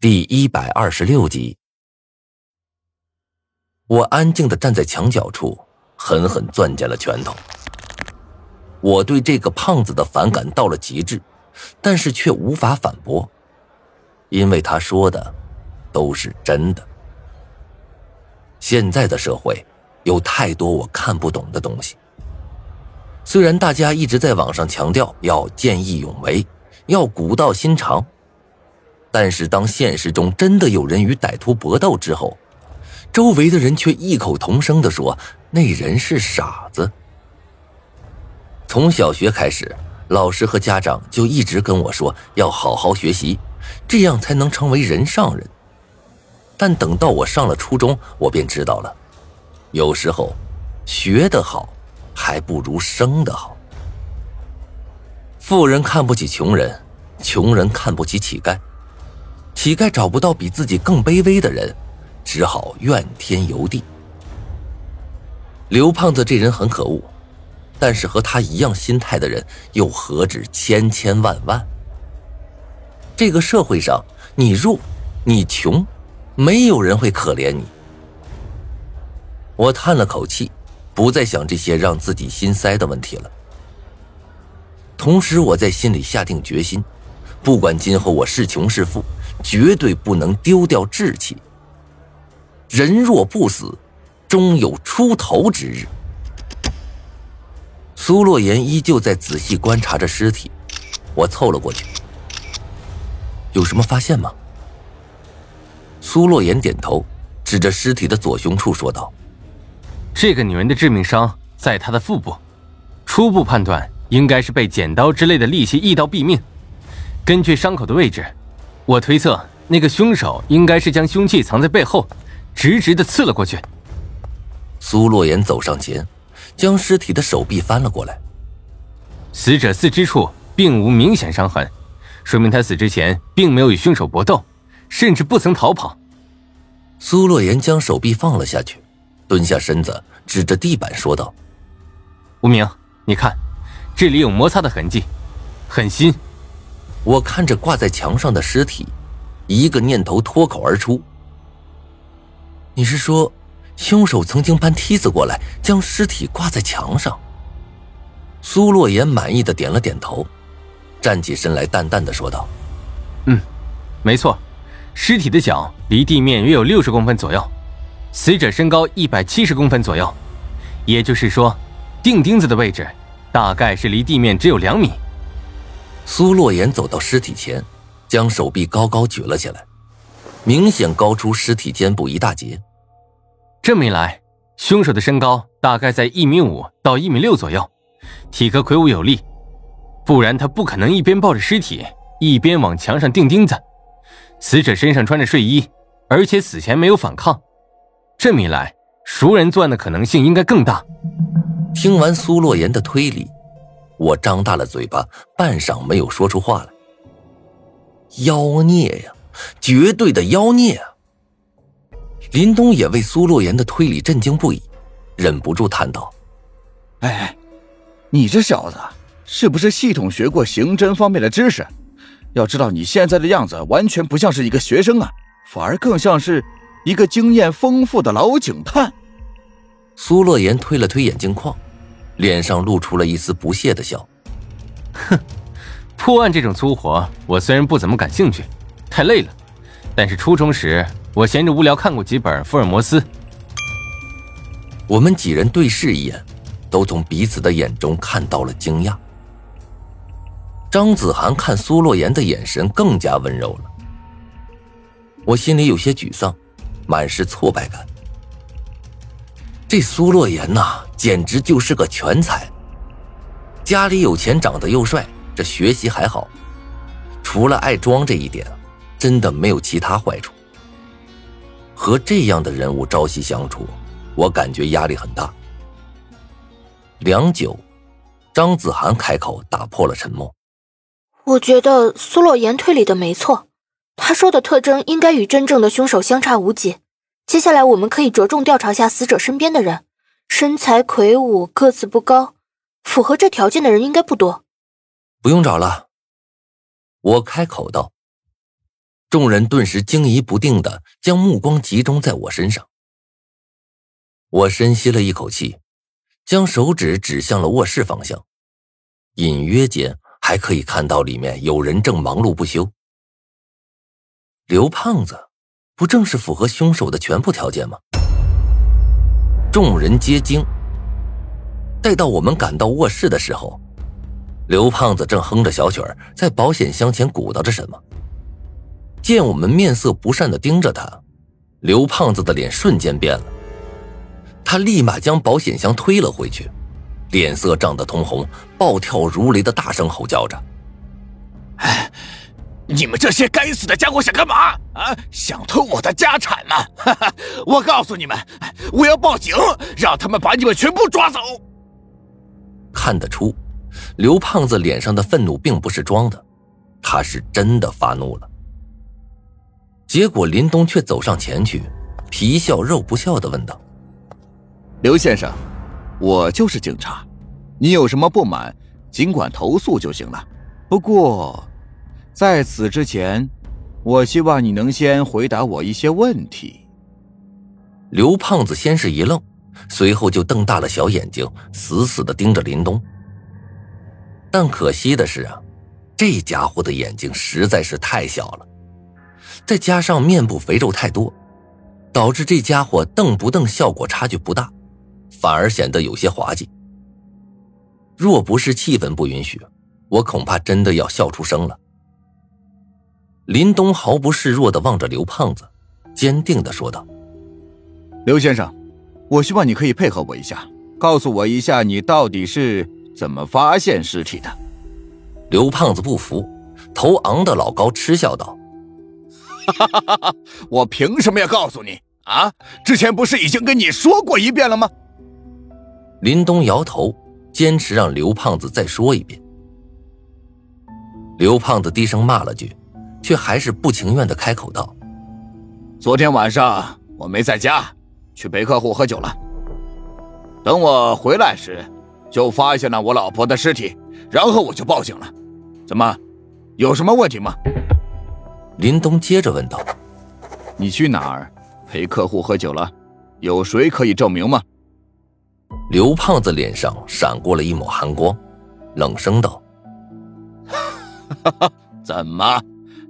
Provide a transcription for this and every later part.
第一百二十六集，我安静的站在墙角处，狠狠攥紧了拳头。我对这个胖子的反感到了极致，但是却无法反驳，因为他说的都是真的。现在的社会有太多我看不懂的东西。虽然大家一直在网上强调要见义勇为，要古道心肠。但是，当现实中真的有人与歹徒搏斗之后，周围的人却异口同声的说：“那人是傻子。”从小学开始，老师和家长就一直跟我说要好好学习，这样才能成为人上人。但等到我上了初中，我便知道了，有时候学得好，还不如生得好。富人看不起穷人，穷人看不起乞丐。乞丐找不到比自己更卑微的人，只好怨天尤地。刘胖子这人很可恶，但是和他一样心态的人又何止千千万万？这个社会上，你弱，你穷，没有人会可怜你。我叹了口气，不再想这些让自己心塞的问题了。同时，我在心里下定决心，不管今后我是穷是富。绝对不能丢掉志气。人若不死，终有出头之日。苏洛言依旧在仔细观察着尸体，我凑了过去。有什么发现吗？苏洛言点头，指着尸体的左胸处说道：“这个女人的致命伤在她的腹部，初步判断应该是被剪刀之类的利器一刀毙命。根据伤口的位置。”我推测，那个凶手应该是将凶器藏在背后，直直的刺了过去。苏洛言走上前，将尸体的手臂翻了过来。死者四肢处并无明显伤痕，说明他死之前并没有与凶手搏斗，甚至不曾逃跑。苏洛言将手臂放了下去，蹲下身子，指着地板说道：“无名，你看，这里有摩擦的痕迹，很新。”我看着挂在墙上的尸体，一个念头脱口而出：“你是说，凶手曾经搬梯子过来，将尸体挂在墙上？”苏洛言满意的点了点头，站起身来，淡淡的说道：“嗯，没错，尸体的脚离地面约有六十公分左右，死者身高一百七十公分左右，也就是说，钉钉子的位置大概是离地面只有两米。”苏洛言走到尸体前，将手臂高高举了起来，明显高出尸体肩部一大截。这么一来，凶手的身高大概在一米五到一米六左右，体格魁梧有力，不然他不可能一边抱着尸体，一边往墙上钉钉子。死者身上穿着睡衣，而且死前没有反抗，这么一来，熟人作案的可能性应该更大。听完苏洛言的推理。我张大了嘴巴，半晌没有说出话来。妖孽呀，绝对的妖孽啊！林东也为苏洛言的推理震惊不已，忍不住叹道：“哎，你这小子是不是系统学过刑侦方面的知识？要知道你现在的样子完全不像是一个学生啊，反而更像是一个经验丰富的老警探。”苏洛言推了推眼镜框。脸上露出了一丝不屑的笑，哼，破案这种粗活，我虽然不怎么感兴趣，太累了，但是初中时我闲着无聊看过几本福尔摩斯。我们几人对视一眼，都从彼此的眼中看到了惊讶。张子涵看苏洛言的眼神更加温柔了，我心里有些沮丧，满是挫败感。这苏洛言呐，简直就是个全才。家里有钱，长得又帅，这学习还好，除了爱装这一点，真的没有其他坏处。和这样的人物朝夕相处，我感觉压力很大。良久，张子涵开口打破了沉默：“我觉得苏洛言推理的没错，他说的特征应该与真正的凶手相差无几。”接下来我们可以着重调查下死者身边的人，身材魁梧，个子不高，符合这条件的人应该不多。不用找了，我开口道。众人顿时惊疑不定的将目光集中在我身上。我深吸了一口气，将手指指向了卧室方向，隐约间还可以看到里面有人正忙碌不休。刘胖子，不正是符合凶手的全部条件吗？众人皆惊。待到我们赶到卧室的时候，刘胖子正哼着小曲儿，在保险箱前鼓捣着什么。见我们面色不善的盯着他，刘胖子的脸瞬间变了。他立马将保险箱推了回去，脸色涨得通红，暴跳如雷的大声吼叫着：“哎，你们这些该死的家伙想干嘛？啊，想偷我的家产吗？哈哈，我告诉你们，我要报警，让他们把你们全部抓走。”看得出，刘胖子脸上的愤怒并不是装的，他是真的发怒了。结果林东却走上前去，皮笑肉不笑的问道：“刘先生，我就是警察，你有什么不满，尽管投诉就行了。不过，在此之前，我希望你能先回答我一些问题。”刘胖子先是一愣。随后就瞪大了小眼睛，死死的盯着林东。但可惜的是啊，这家伙的眼睛实在是太小了，再加上面部肥肉太多，导致这家伙瞪不瞪效果差距不大，反而显得有些滑稽。若不是气氛不允许，我恐怕真的要笑出声了。林东毫不示弱的望着刘胖子，坚定的说道：“刘先生。”我希望你可以配合我一下，告诉我一下你到底是怎么发现尸体的。刘胖子不服，头昂得老高，嗤笑道：“哈哈哈哈我凭什么要告诉你啊？之前不是已经跟你说过一遍了吗？”林东摇头，坚持让刘胖子再说一遍。刘胖子低声骂了句，却还是不情愿的开口道：“昨天晚上我没在家。”去陪客户喝酒了。等我回来时，就发现了我老婆的尸体，然后我就报警了。怎么，有什么问题吗？林东接着问道：“你去哪儿陪客户喝酒了？有谁可以证明吗？”刘胖子脸上闪过了一抹寒光，冷声道：“怎么，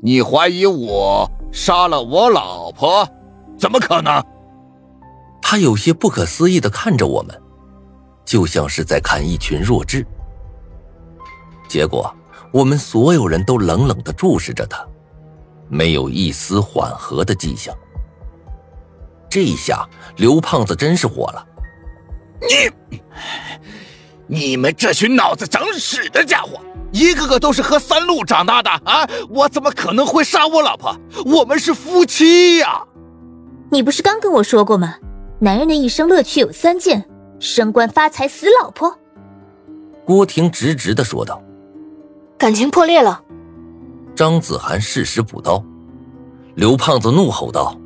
你怀疑我杀了我老婆？怎么可能？”他有些不可思议的看着我们，就像是在看一群弱智。结果，我们所有人都冷冷的注视着他，没有一丝缓和的迹象。这下，刘胖子真是火了：“你，你们这群脑子长屎的家伙，一个个都是喝三鹿长大的啊！我怎么可能会杀我老婆？我们是夫妻呀！你不是刚跟我说过吗？”男人的一生乐趣有三件：升官发财、死老婆。郭婷直直的说道：“感情破裂了。”张子涵适时补刀。刘胖子怒吼道：“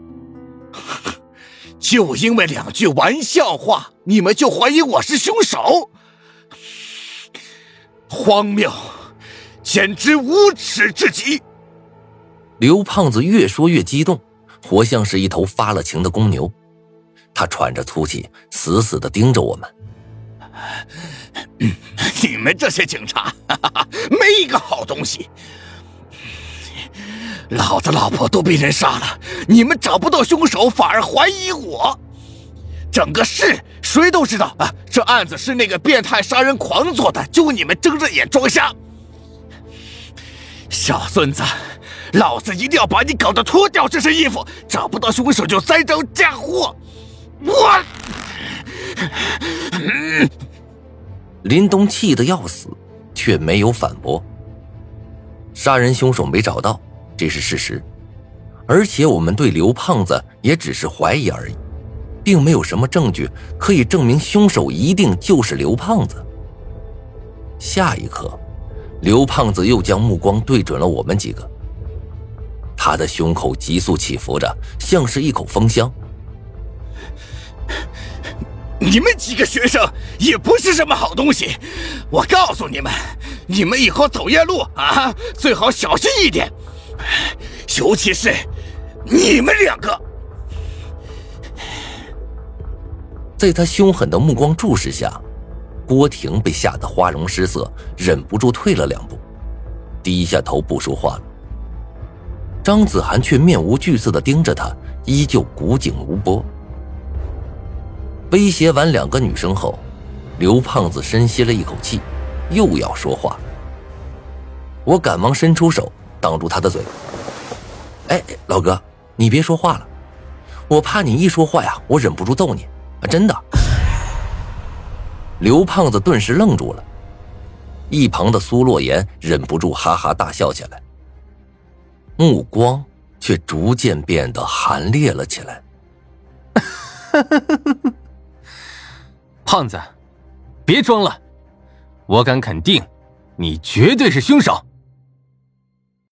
就因为两句玩笑话，你们就怀疑我是凶手？荒谬，简直无耻至极！”刘胖子越说越激动，活像是一头发了情的公牛。他喘着粗气，死死的盯着我们。你们这些警察，没一个好东西。老子老婆都被人杀了，你们找不到凶手，反而怀疑我。整个市谁都知道啊，这案子是那个变态杀人狂做的，就你们睁着眼装瞎。小孙子，老子一定要把你搞得脱掉这身衣服，找不到凶手就栽赃嫁祸。我，林东气得要死，却没有反驳。杀人凶手没找到，这是事实，而且我们对刘胖子也只是怀疑而已，并没有什么证据可以证明凶手一定就是刘胖子。下一刻，刘胖子又将目光对准了我们几个，他的胸口急速起伏着，像是一口风箱。你们几个学生也不是什么好东西，我告诉你们，你们以后走夜路啊，最好小心一点，尤其是你们两个。在他凶狠的目光注视下，郭婷被吓得花容失色，忍不住退了两步，低下头不说话了。张子涵却面无惧色的盯着他，依旧古井无波。威胁完两个女生后，刘胖子深吸了一口气，又要说话。我赶忙伸出手挡住他的嘴。哎，老哥，你别说话了，我怕你一说话呀，我忍不住揍你。真的。刘胖子顿时愣住了，一旁的苏洛言忍不住哈哈大笑起来，目光却逐渐变得寒冽了起来。胖子，别装了，我敢肯定，你绝对是凶手。